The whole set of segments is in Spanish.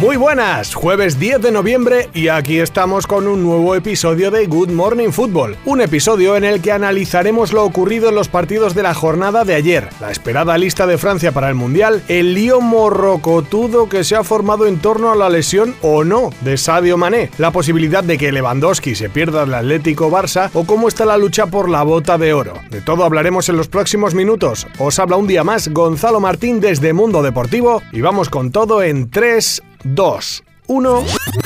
Muy buenas, jueves 10 de noviembre y aquí estamos con un nuevo episodio de Good Morning Football, un episodio en el que analizaremos lo ocurrido en los partidos de la jornada de ayer, la esperada lista de Francia para el Mundial, el lío morrocotudo que se ha formado en torno a la lesión o no de Sadio Mané, la posibilidad de que Lewandowski se pierda el Atlético Barça o cómo está la lucha por la bota de oro. De todo hablaremos en los próximos minutos. Os habla un día más Gonzalo Martín desde Mundo Deportivo y vamos con todo en 3 2, 1.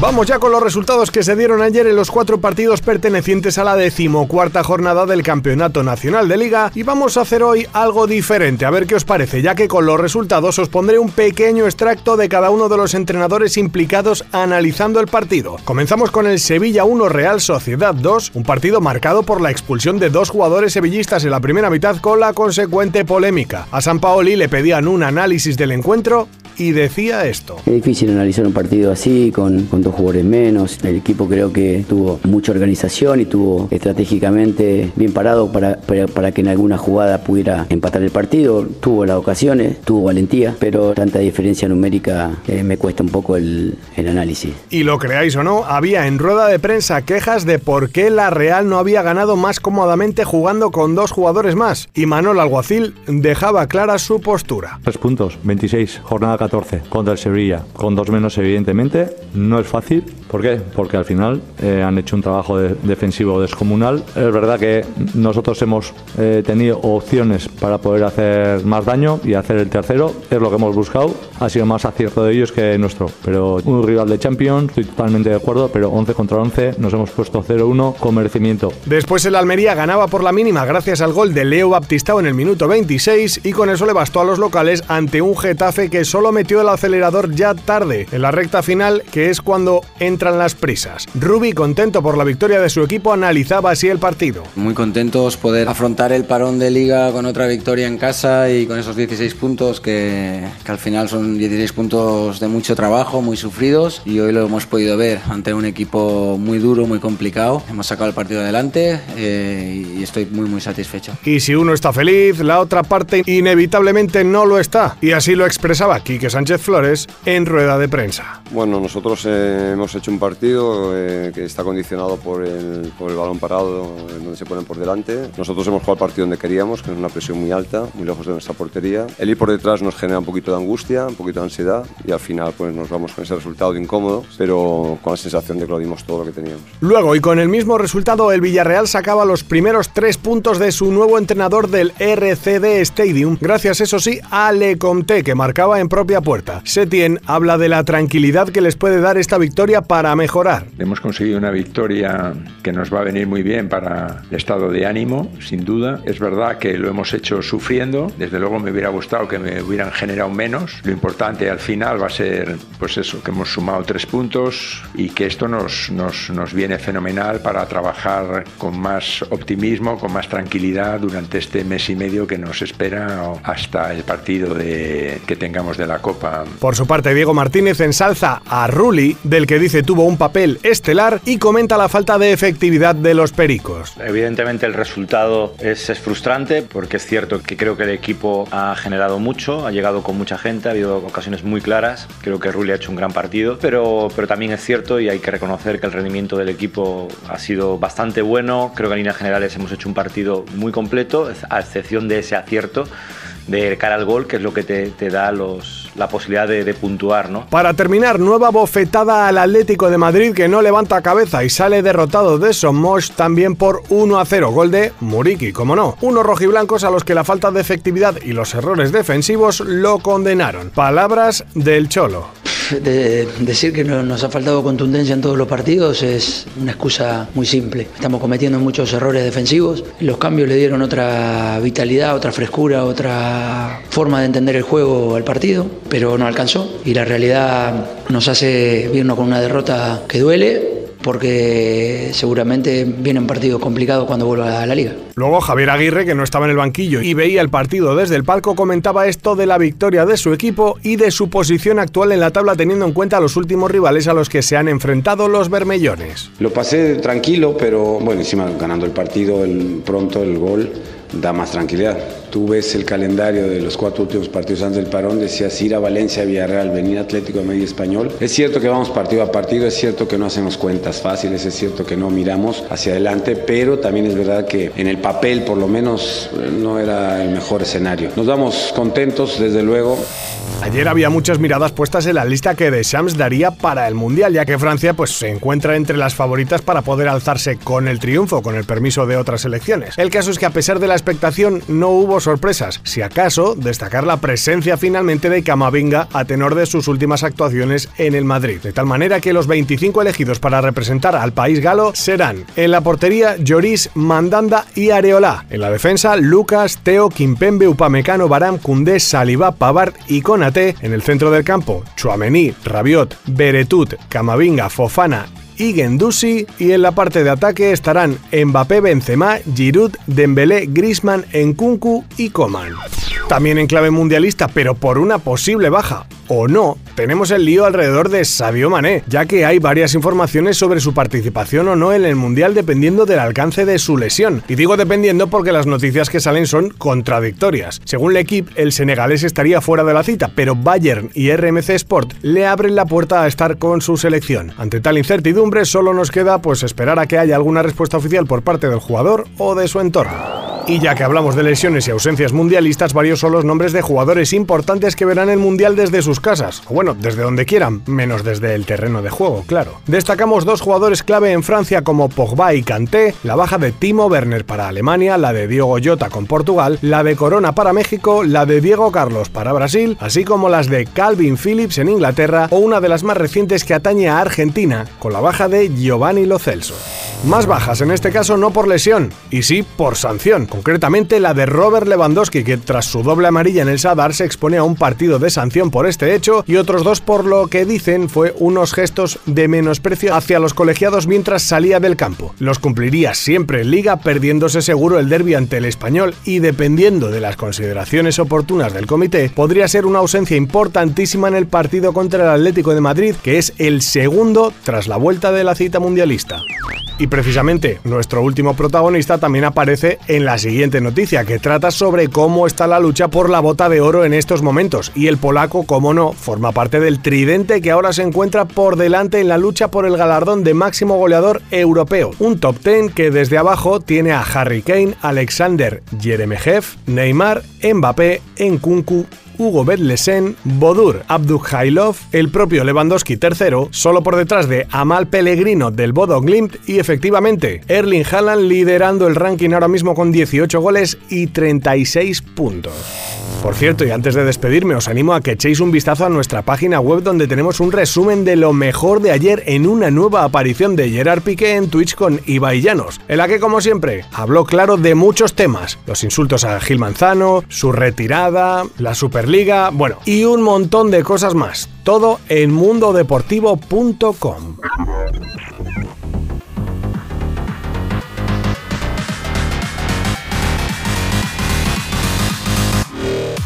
Vamos ya con los resultados que se dieron ayer en los cuatro partidos pertenecientes a la decimocuarta jornada del Campeonato Nacional de Liga y vamos a hacer hoy algo diferente, a ver qué os parece, ya que con los resultados os pondré un pequeño extracto de cada uno de los entrenadores implicados analizando el partido. Comenzamos con el Sevilla 1 Real Sociedad 2, un partido marcado por la expulsión de dos jugadores sevillistas en la primera mitad con la consecuente polémica. A San Paoli le pedían un análisis del encuentro y decía esto. Es difícil analizar un partido así, con, con dos jugadores menos. El equipo creo que tuvo mucha organización y tuvo estratégicamente bien parado para, para, que en alguna jugada pudiera empatar el partido. Tuvo las ocasiones, tuvo valentía, pero tanta diferencia numérica eh, me cuesta un poco el, el análisis. Y lo creáis o no, había en rueda de prensa quejas de por qué la Real no había ganado más cómodamente jugando con dos jugadores más. Y Manuel Alguacil dejaba clara su postura. Tres puntos, 26, jornada 14 contra el Sevilla, con dos menos evidentemente. No es fácil. ¿Por qué? Porque al final eh, han hecho un trabajo defensivo descomunal. Es verdad que nosotros hemos eh, tenido opciones para poder hacer más daño y hacer el tercero. Es lo que hemos buscado. Ha sido más acierto de ellos que nuestro. Pero un rival de Champions, estoy totalmente de acuerdo, pero 11 contra 11 nos hemos puesto 0-1 con merecimiento. Después el Almería ganaba por la mínima gracias al gol de Leo Baptistao en el minuto 26 y con eso le bastó a los locales ante un Getafe que solo metió el acelerador ya tarde, en la recta final, que es cuando entran las prisas. Rubi, contento por la victoria de su equipo, analizaba así el partido. Muy contentos poder afrontar el parón de liga con otra victoria en casa y con esos 16 puntos que, que al final son 16 puntos de mucho trabajo, muy sufridos y hoy lo hemos podido ver ante un equipo muy duro, muy complicado. Hemos sacado el partido adelante eh, y estoy muy muy satisfecho. Y si uno está feliz, la otra parte inevitablemente no lo está. Y así lo expresaba Quique Sánchez Flores en rueda de prensa. Bueno, nosotros eh, hemos hecho un partido eh, que está condicionado por el, por el balón parado, en donde se ponen por delante. Nosotros hemos jugado el partido donde queríamos, que es una presión muy alta, muy lejos de nuestra portería. El ir por detrás nos genera un poquito de angustia, un poquito de ansiedad y al final pues nos vamos con ese resultado de incómodo, pero con la sensación de que lo dimos todo lo que teníamos. Luego, y con el mismo resultado, el Villarreal sacaba los primeros tres puntos de su nuevo entrenador del RCD Stadium, gracias eso sí a Lecomte, que marcaba en propia puerta. Setien habla de la tranquilidad que les puede dar esta victoria para mejorar. Hemos conseguido una victoria que nos va a venir muy bien para el estado de ánimo, sin duda. Es verdad que lo hemos hecho sufriendo, desde luego me hubiera gustado que me hubieran generado menos. Lo importante al final va a ser, pues eso, que hemos sumado tres puntos y que esto nos, nos, nos viene fenomenal para trabajar con más optimismo, con más tranquilidad durante este mes y medio que nos espera hasta el partido de, que tengamos de la Copa. Por su parte, Diego Martínez ensalza a Rulli, del que dice tuvo un papel estelar, y comenta la falta de efectividad de los pericos. Evidentemente el resultado es, es frustrante porque es cierto que creo que el equipo ha generado mucho, ha llegado con mucha gente, ha habido ocasiones muy claras, creo que Rulli ha hecho un gran partido, pero, pero también es cierto y hay que reconocer que el rendimiento del equipo ha sido bastante bueno, creo que en líneas generales hemos hecho un partido muy completo, a excepción de ese acierto de cara al gol, que es lo que te, te da los, la posibilidad de, de, puntuar. ¿no? Para terminar, nueva bofetada al Atlético de Madrid que no levanta cabeza y sale derrotado de Somos también por 1 a 0. Gol de Muriki, como no. Unos rojiblancos a los que la falta de efectividad y los errores defensivos lo condenaron. Palabras del Cholo. De decir que nos ha faltado contundencia en todos los partidos es una excusa muy simple. Estamos cometiendo muchos errores defensivos. Los cambios le dieron otra vitalidad, otra frescura, otra forma de entender el juego al partido, pero no alcanzó. Y la realidad nos hace irnos con una derrota que duele, porque seguramente viene un partido complicado cuando vuelva a la liga. Luego Javier Aguirre, que no estaba en el banquillo y veía el partido desde el palco, comentaba esto de la victoria de su equipo y de su posición actual en la tabla teniendo en cuenta los últimos rivales a los que se han enfrentado los bermellones. Lo pasé tranquilo, pero bueno, encima ganando el partido, el, pronto el gol da más tranquilidad. Tú ves el calendario de los cuatro últimos partidos antes del parón, decías ir a Valencia, Villarreal, venir Atlético de Medio Español. Es cierto que vamos partido a partido, es cierto que no hacemos cuentas fáciles, es cierto que no miramos hacia adelante, pero también es verdad que en el papel por lo menos no era el mejor escenario. Nos vamos contentos, desde luego. Ayer había muchas miradas puestas en la lista que Deschamps daría para el Mundial, ya que Francia pues, se encuentra entre las favoritas para poder alzarse con el triunfo, con el permiso de otras elecciones. El caso es que a pesar de la expectación no hubo sorpresas, si acaso destacar la presencia finalmente de Camavinga a tenor de sus últimas actuaciones en el Madrid, de tal manera que los 25 elegidos para representar al país galo serán en la portería Lloris, Mandanda y Areola, en la defensa Lucas, Teo, Kimpembe, Upamecano, Baram, Cundé, Saliba, Pavard y Konate, en el centro del campo Chouameni, Rabiot, Beretut, Camavinga, Fofana y y en la parte de ataque estarán Mbappé, Benzema, Giroud, Dembélé, Griezmann, Nkunku y Coman. También en clave mundialista, pero por una posible baja o no, tenemos el lío alrededor de Sadio Mané, ya que hay varias informaciones sobre su participación o no en el Mundial dependiendo del alcance de su lesión. Y digo dependiendo porque las noticias que salen son contradictorias. Según L'Equipe, el senegalés estaría fuera de la cita, pero Bayern y RMC Sport le abren la puerta a estar con su selección. Ante tal incertidumbre, solo nos queda pues esperar a que haya alguna respuesta oficial por parte del jugador o de su entorno. Y ya que hablamos de lesiones y ausencias mundialistas, varios son los nombres de jugadores importantes que verán el Mundial desde sus casas, o bueno, desde donde quieran, menos desde el terreno de juego, claro. Destacamos dos jugadores clave en Francia como Pogba y Kanté, la baja de Timo Werner para Alemania, la de Diego Jota con Portugal, la de Corona para México, la de Diego Carlos para Brasil, así como las de Calvin Phillips en Inglaterra o una de las más recientes que atañe a Argentina, con la baja de Giovanni Lo Celso. Más bajas, en este caso no por lesión, y sí por sanción, concretamente la de Robert Lewandowski, que tras su doble amarilla en el Sadar se expone a un partido de sanción por este hecho, y otros dos por lo que dicen fue unos gestos de menosprecio hacia los colegiados mientras salía del campo. Los cumpliría siempre en liga, perdiéndose seguro el derby ante el español, y dependiendo de las consideraciones oportunas del comité, podría ser una ausencia importantísima en el partido contra el Atlético de Madrid, que es el segundo tras la vuelta de la cita mundialista. Precisamente nuestro último protagonista también aparece en la siguiente noticia, que trata sobre cómo está la lucha por la bota de oro en estos momentos. Y el polaco, como no, forma parte del tridente que ahora se encuentra por delante en la lucha por el galardón de máximo goleador europeo. Un top 10 que desde abajo tiene a Harry Kane, Alexander Jeremejev, Neymar, Mbappé, Nkunku Hugo Bedlesen, Bodur Abdukhailov, el propio Lewandowski tercero, solo por detrás de Amal Pellegrino del Bodo Glimt y efectivamente Erling Haaland liderando el ranking ahora mismo con 18 goles y 36 puntos. Por cierto, y antes de despedirme, os animo a que echéis un vistazo a nuestra página web donde tenemos un resumen de lo mejor de ayer en una nueva aparición de Gerard Piqué en Twitch con Ibai Llanos, en la que, como siempre, habló claro de muchos temas: los insultos a Gil Manzano, su retirada, la Superliga, bueno, y un montón de cosas más. Todo en mundodeportivo.com.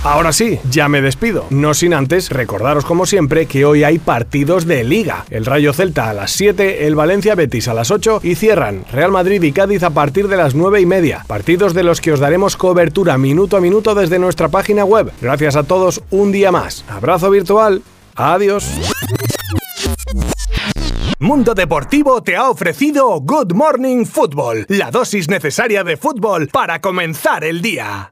Ahora sí, ya me despido. No sin antes recordaros como siempre que hoy hay partidos de liga. El Rayo Celta a las 7, el Valencia Betis a las 8 y cierran Real Madrid y Cádiz a partir de las 9 y media. Partidos de los que os daremos cobertura minuto a minuto desde nuestra página web. Gracias a todos un día más. Abrazo virtual. Adiós. Mundo Deportivo te ha ofrecido Good Morning Football, la dosis necesaria de fútbol para comenzar el día.